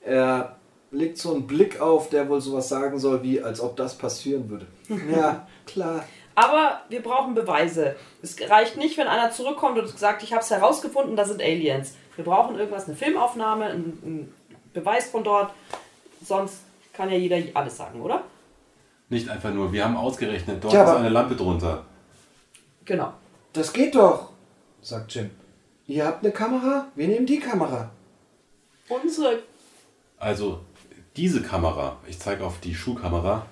Er legt so einen Blick auf, der wohl sowas sagen soll, wie als ob das passieren würde. *laughs* Ja, klar. Aber wir brauchen Beweise. Es reicht nicht, wenn einer zurückkommt und sagt, ich habe es herausgefunden, das sind Aliens. Wir brauchen irgendwas, eine Filmaufnahme, einen, Beweis von dort. Sonst kann ja jeder alles sagen, oder? Nicht einfach nur, wir haben ausgerechnet, dort Tja, ist eine Lampe drunter. Genau. Das geht doch, sagt Jim. Ihr habt eine Kamera, wir nehmen die Kamera. Unsere Also, diese Kamera, ich zeige auf die Schulkamera,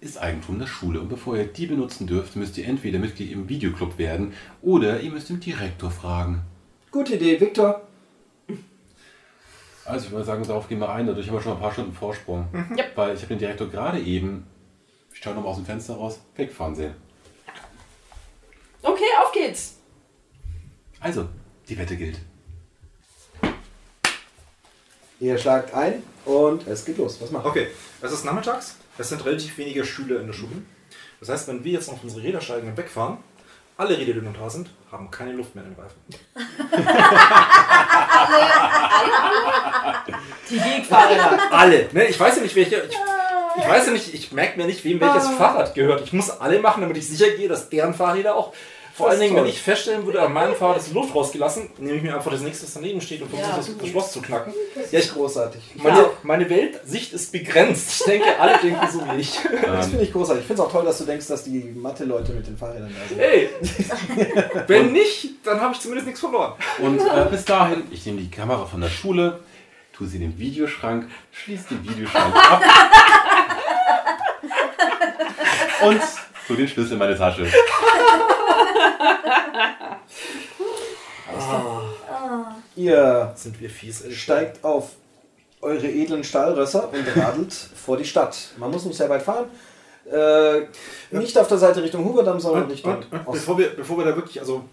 ist Eigentum der Schule. Und bevor ihr die benutzen dürft, müsst ihr entweder Mitglied im Videoclub werden oder ihr müsst den Direktor fragen. Gute Idee, Viktor. Also ich würde sagen, darauf gehen wir ein. Dadurch haben wir schon ein paar Stunden Vorsprung. Ja. Weil ich habe den Direktor gerade eben, ich schaue nochmal aus dem Fenster raus, wegfahren sehen. Okay, auf geht's. Also, die Wette gilt. Ihr schlagt ein und es geht los. Was macht ihr? Okay, es ist nachmittags. Es sind relativ wenige Schüler in der Schule. Das heißt, wenn wir jetzt auf unsere Räder steigen und wegfahren, alle Räder, die noch da sind, haben keine Luft mehr in den Reifen. *laughs* Die Wegfahrer. Alle. Ne? Ich weiß ja nicht, welche. Ich, ich weiß ja nicht, ich merke mir nicht, wem welches Fahrrad gehört. Ich muss alle machen, damit ich sicher gehe, dass deren Fahrräder auch. Vor Das allen ist Dingen, wenn toll. ich feststellen würde, an meinem Fahrrad ist die Luft rausgelassen, nehme ich mir einfach das nächste, das daneben steht und versuche Ja. das, das Schloss zu knacken. Ja, ich großartig. Meine, Ja. meine Weltsicht ist begrenzt. Ich denke, alle denken so wie ich. *laughs* Das Ähm, finde ich großartig. Ich finde es auch toll, dass du denkst, dass die Mathe-Leute mit den Fahrrädern da sind. Ey, *laughs* wenn nicht, dann habe ich zumindest nichts verloren. Und äh, bis dahin, ich nehme die Kamera von der Schule, tue sie in den Videoschrank, schließe den Videoschrank ab *laughs* und tue den Schlüssel in meine Tasche. Ihr Sind wir fies, ey. steigt auf eure edlen Stahlrösser und radelt vor die Stadt. Man muss nicht sehr weit fahren. Äh, nicht auf der Seite Richtung Huberdamm, sondern Und, Richtung und, und Osten. bevor, wir, bevor wir da wirklich, also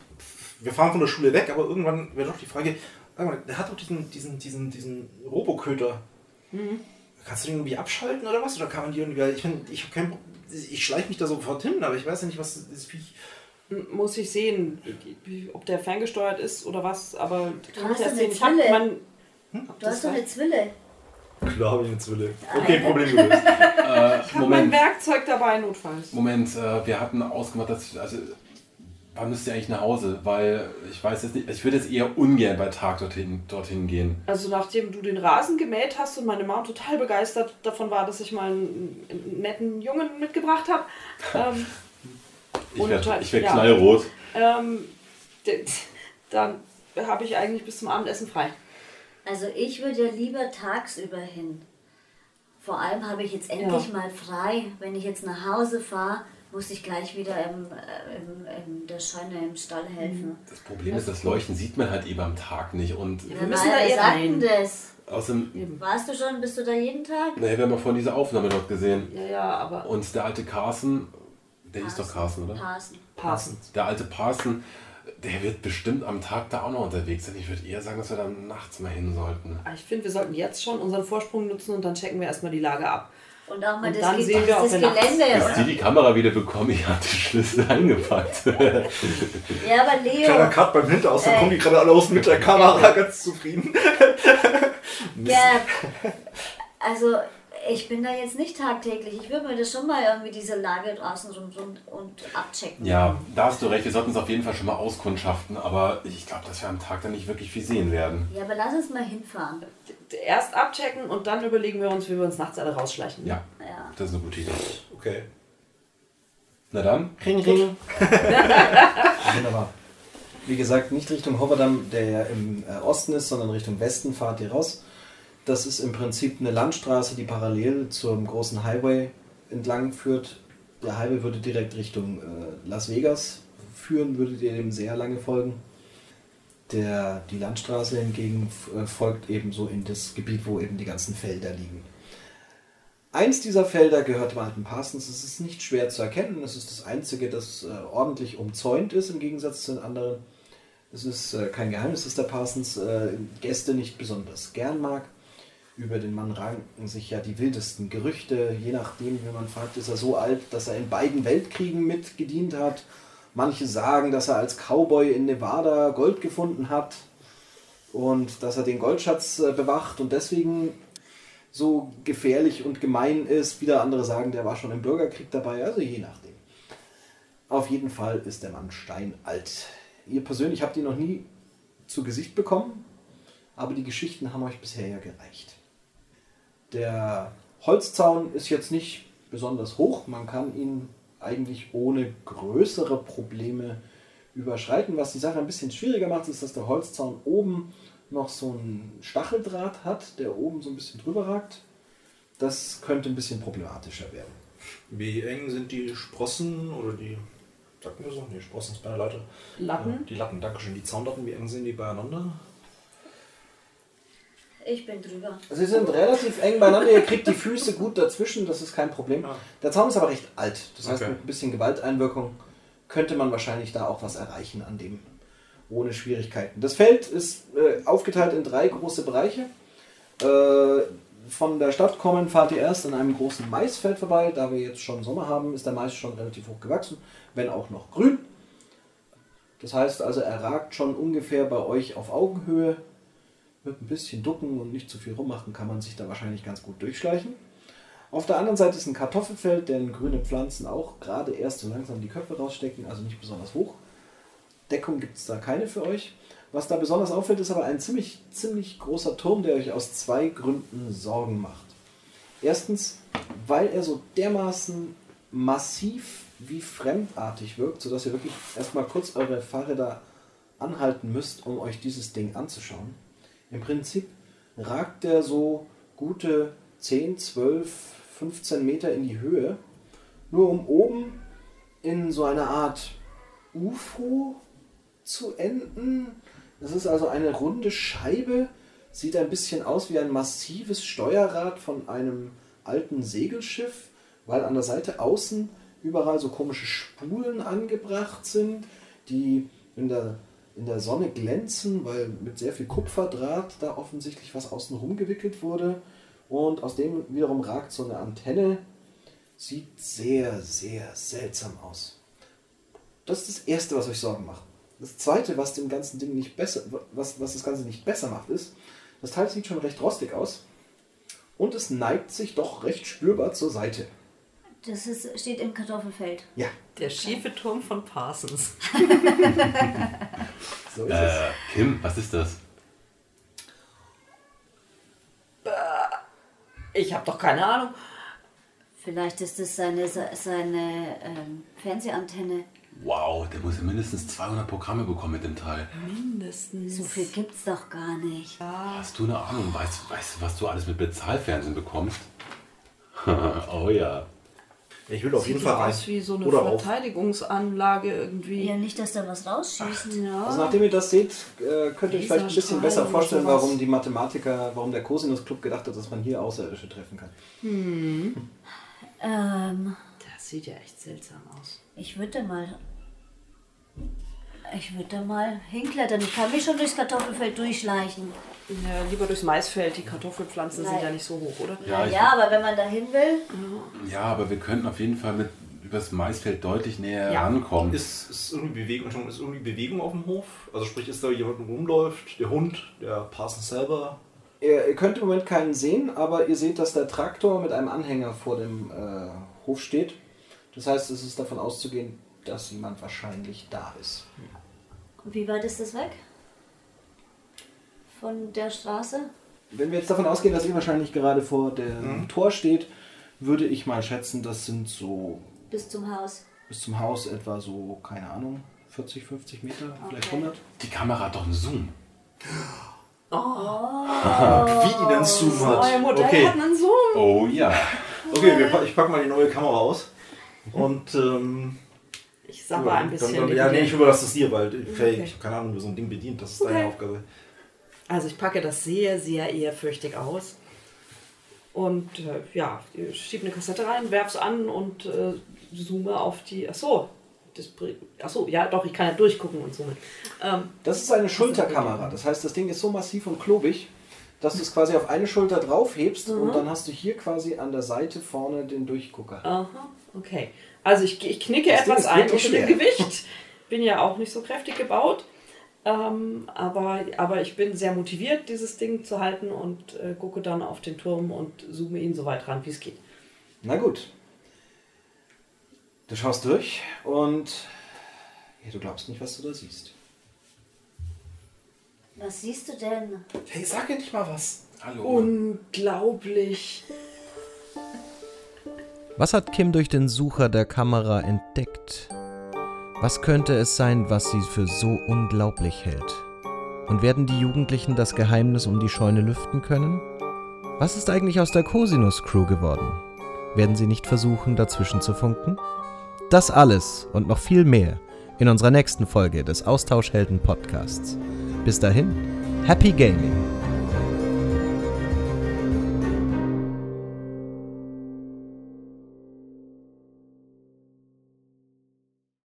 wir fahren von der Schule weg, aber irgendwann wäre doch die Frage, sag mal, der hat doch diesen, diesen, diesen, diesen Roboköter. Kannst du den irgendwie abschalten oder was? Oder kann man die irgendwie, ich meine, ich ich schleiche mich da sofort hin, aber ich weiß ja nicht, was das Viech. Muss ich sehen, ob der ferngesteuert ist oder was, aber kann hast ich erst sehen. Ich hab Zwille. mein, Du hast doch eine Zwille. Klar, habe ich eine Zwille. Okay, Problem gelöst. *laughs* Äh, ich hab mein Moment, Werkzeug dabei, notfalls. Moment, äh, wir hatten ausgemacht, dass ich, also, wann müsst ihr eigentlich nach Hause? Weil ich weiß jetzt nicht, ich würde jetzt eher ungern bei Tag dorthin, dorthin gehen. Also nachdem du den Rasen gemäht hast und meine Mom total begeistert davon war, dass ich mal einen, einen netten Jungen mitgebracht habe, *laughs* ähm, Ich werde werd ja. knallrot. ähm, dann habe ich eigentlich bis zum Abendessen frei. Also ich würde ja lieber tagsüber hin. Vor allem habe ich jetzt endlich Ja. mal frei. Wenn ich jetzt nach Hause fahre, muss ich gleich wieder im, äh, im, in der Scheune im Stall helfen. Das Problem ist, das Leuchten sieht man halt eben am Tag nicht. Und Ja, Wir müssen da eh rein. das? außerdem, Warst du schon? Bist du da jeden Tag? naja, wir haben ja vorhin diese Aufnahme dort gesehen. Ja, ja, aber Und der alte Carson, der ist doch Carson, oder? Parsen. passen. Der alte Parson, der wird bestimmt am Tag da auch noch unterwegs sein. Ich würde eher sagen, dass wir dann nachts mal hin sollten. Ich finde, wir sollten jetzt schon unseren Vorsprung nutzen und dann checken wir erstmal die Lage ab. Und auch mal Und das, dann Ge- sehen wir, ob das nachts- Gelände. Bis die die Kamera wieder bekommen, ich habe die Schlüssel eingepackt. *laughs* Ja, aber Kleiner Leo, Cut beim Hinteraus, dann Ey. kommen die gerade alle außen mit der Kamera ganz zufrieden. Gerd, *laughs* also ich bin da jetzt nicht tagtäglich. Ich würde mir das schon mal irgendwie diese Lage draußen rum und, und abchecken. ja, da hast du recht, wir sollten es auf jeden Fall schon mal auskundschaften, aber ich glaube, dass wir am Tag dann nicht wirklich viel sehen werden. Ja, aber lass uns mal hinfahren. Erst abchecken und dann überlegen wir uns, wie wir uns nachts alle rausschleichen. Ja, Ja. das ist eine gute Idee. Okay. Na dann, Ring, ring. *laughs* Wunderbar. Wie gesagt, nicht Richtung Hoverdamm, der ja im äh, Osten ist, sondern Richtung Westen fahrt ihr raus. Das ist im Prinzip eine Landstraße, die parallel zum großen Highway entlang führt. Der Highway würde direkt Richtung äh, Las Vegas führen, würdet ihr dem sehr lange folgen. Der, die Landstraße hingegen äh, folgt eben so in das Gebiet, wo eben die ganzen Felder liegen. Eins dieser Felder gehört dem alten Parsons. Es ist nicht schwer zu erkennen. Es ist das einzige, das äh, ordentlich umzäunt ist im Gegensatz zu den anderen. Es ist äh, kein Geheimnis, dass der Parsons äh, Gäste nicht besonders gern mag. Über den Mann ranken sich ja die wildesten Gerüchte. Je nachdem, wie man fragt, ist er so alt, dass er in beiden Weltkriegen mitgedient hat. Manche sagen, dass er als Cowboy in Nevada Gold gefunden hat und dass er den Goldschatz äh, bewacht und deswegen so gefährlich und gemein ist. Wieder andere sagen, der war schon im Bürgerkrieg dabei, also je nachdem. Auf jeden Fall ist der Mann steinalt. Ihr persönlich habt ihn noch nie zu Gesicht bekommen, aber die Geschichten haben euch bisher ja gereicht. Der Holzzaun ist jetzt nicht besonders hoch, man kann ihn eigentlich ohne größere Probleme überschreiten. Was die Sache ein bisschen schwieriger macht, ist, dass der Holzzaun oben noch so einen Stacheldraht hat, der oben so ein bisschen drüber ragt. Das könnte ein bisschen problematischer werden. Wie eng sind die Sprossen oder die. Sagt mir so? Nee, Sprossen ist bei der Leiter. Latten? Ja, die Latten, danke schön. Die Zaunlatten, wie eng sind die beieinander? Ich bin drüber. Sie sind relativ eng beieinander, ihr kriegt die Füße gut dazwischen, das ist kein Problem. Der Zaun ist aber recht alt, das heißt Okay. mit ein bisschen Gewalteinwirkung könnte man wahrscheinlich da auch was erreichen an dem, ohne Schwierigkeiten. Das Feld ist äh, aufgeteilt in drei große Bereiche. Äh, von der Stadt kommen fahrt ihr erst an einem großen Maisfeld vorbei. Da wir jetzt schon Sommer haben, ist der Mais schon relativ hoch gewachsen, wenn auch noch grün. Das heißt also, er ragt schon ungefähr bei euch auf Augenhöhe. Mit ein bisschen ducken und nicht zu viel rummachen, kann man sich da wahrscheinlich ganz gut durchschleichen. Auf der anderen Seite ist ein Kartoffelfeld, denn grüne Pflanzen auch gerade erst so langsam die Köpfe rausstecken, also nicht besonders hoch. Deckung gibt es da keine für euch. Was da besonders auffällt, ist aber ein ziemlich, ziemlich großer Turm, der euch aus zwei Gründen Sorgen macht. Erstens, weil er so dermaßen massiv wie fremdartig wirkt, sodass ihr wirklich erstmal kurz eure Fahrräder anhalten müsst, um euch dieses Ding anzuschauen. Im Prinzip ragt er so gute 10, 12, 15 Meter in die Höhe, nur um oben in so einer Art UFO zu enden. Das ist also eine runde Scheibe, sieht ein bisschen aus wie ein massives Steuerrad von einem alten Segelschiff, weil an der Seite außen überall so komische Spulen angebracht sind, die in der, in der Sonne glänzen, weil mit sehr viel Kupferdraht da offensichtlich was außen rum gewickelt wurde. Und aus dem wiederum ragt so eine Antenne. Sieht sehr, sehr seltsam aus. Das ist das Erste, was euch Sorgen macht. Das Zweite, was dem ganzen Ding nicht besser, was, was das Ganze nicht besser macht, ist, das Teil sieht schon recht rostig aus und es neigt sich doch recht spürbar zur Seite. Das ist, steht im Kartoffelfeld. Ja, Der schiefe Turm von Parsons. *laughs* so ist es. Äh, Kim, was ist das? Ich habe doch keine Ahnung. Vielleicht ist es seine, seine ähm, Fernsehantenne. Wow, der muss ja mindestens 200 Programme bekommen mit dem Teil. Mindestens. So viel gibt's doch gar nicht. Hast du eine Ahnung? Weißt, weißt du, was du alles mit Bezahlfernsehen bekommst? *laughs* oh ja. Ich will auf jeden Fall rein. aus wie so eine Oder. Verteidigungsanlage irgendwie. Ja, nicht, dass da was rausschießt. Ja. Also nachdem ihr das seht, äh, könnt ihr euch vielleicht ein bisschen besser vorstellen, warum die Mathematiker, warum der Cosinus Club gedacht hat, dass man hier Außerirdische treffen kann. Ähm, Das sieht ja echt seltsam aus. ich würde mal. Ich würde da mal hinklettern. Ich kann mich schon durchs Kartoffelfeld durchschleichen. Ja, lieber durchs Maisfeld. Die Kartoffelpflanzen sind Nein. ja nicht so hoch, oder? Ja, ja, aber wenn man da hin will, Ja, aber wir könnten auf jeden Fall mit übers Maisfeld deutlich näher Ja. rankommen. Ist, ist, irgendwie Bewegung, ist irgendwie Bewegung auf dem Hof? Also sprich, ist da jemand rumläuft? Der Hund, der Parson selber? Ihr, ihr könnt im Moment keinen sehen, aber ihr seht, dass der Traktor mit einem Anhänger vor dem äh, Hof steht. Das heißt, es ist davon auszugehen, dass jemand wahrscheinlich da ist. Wie weit ist das weg? Von der Straße? Wenn wir jetzt davon ausgehen, dass ihr wahrscheinlich gerade vor dem Tor steht, würde ich mal schätzen, das sind so Bis zum Haus. bis zum Haus etwa so, keine Ahnung, 40, 50 Meter, vielleicht Okay. 100. Die Kamera hat doch einen Zoom. *laughs* Wie die dann Zoom Euer hat. Modell Okay, hat einen Zoom. Oh ja. okay wir, ich packe mal die neue Kamera aus. Und ähm, Ich sabber ein dann, bisschen. dann, neben ja, nee, ich überlasse das dir, weil ich, Okay. ich habe keine Ahnung, wie so ein Ding bedient. Das ist Okay. deine Aufgabe. Also ich packe das sehr, sehr ehrfürchtig aus. Und äh, ja, ich schiebe eine Kassette rein, werf's an und äh, zoome auf die. Achso, das, achso, ja doch, ich kann ja durchgucken und zoomen. Ähm, Das ist eine Schulterkamera. Das heißt, das Ding ist so massiv und klobig, dass du es quasi auf eine Schulter draufhebst und dann hast du hier quasi an der Seite vorne den Durchgucker. aha, okay. Also ich, ich knicke Das etwas ein unter dem. Gewicht. Bin ja auch nicht so kräftig gebaut. Ähm, aber, aber ich bin sehr motiviert, dieses Ding zu halten und äh, gucke dann auf den Turm und zoome ihn so weit ran, wie es geht. Na gut. Du schaust durch und ja, du glaubst nicht, was du da siehst. Was siehst du denn? Hey, sag ja nicht mal was. Hallo. Unglaublich. Was hat Kim durch den Sucher der Kamera entdeckt? Was könnte es sein, was sie für so unglaublich hält? Und werden die Jugendlichen das Geheimnis um die Scheune lüften können? Was ist eigentlich aus der Cosinus Crew geworden? Werden sie nicht versuchen, dazwischen zu funken? Das alles und noch viel mehr in unserer nächsten Folge des Austauschhelden Podcasts. Bis dahin, Happy Gaming!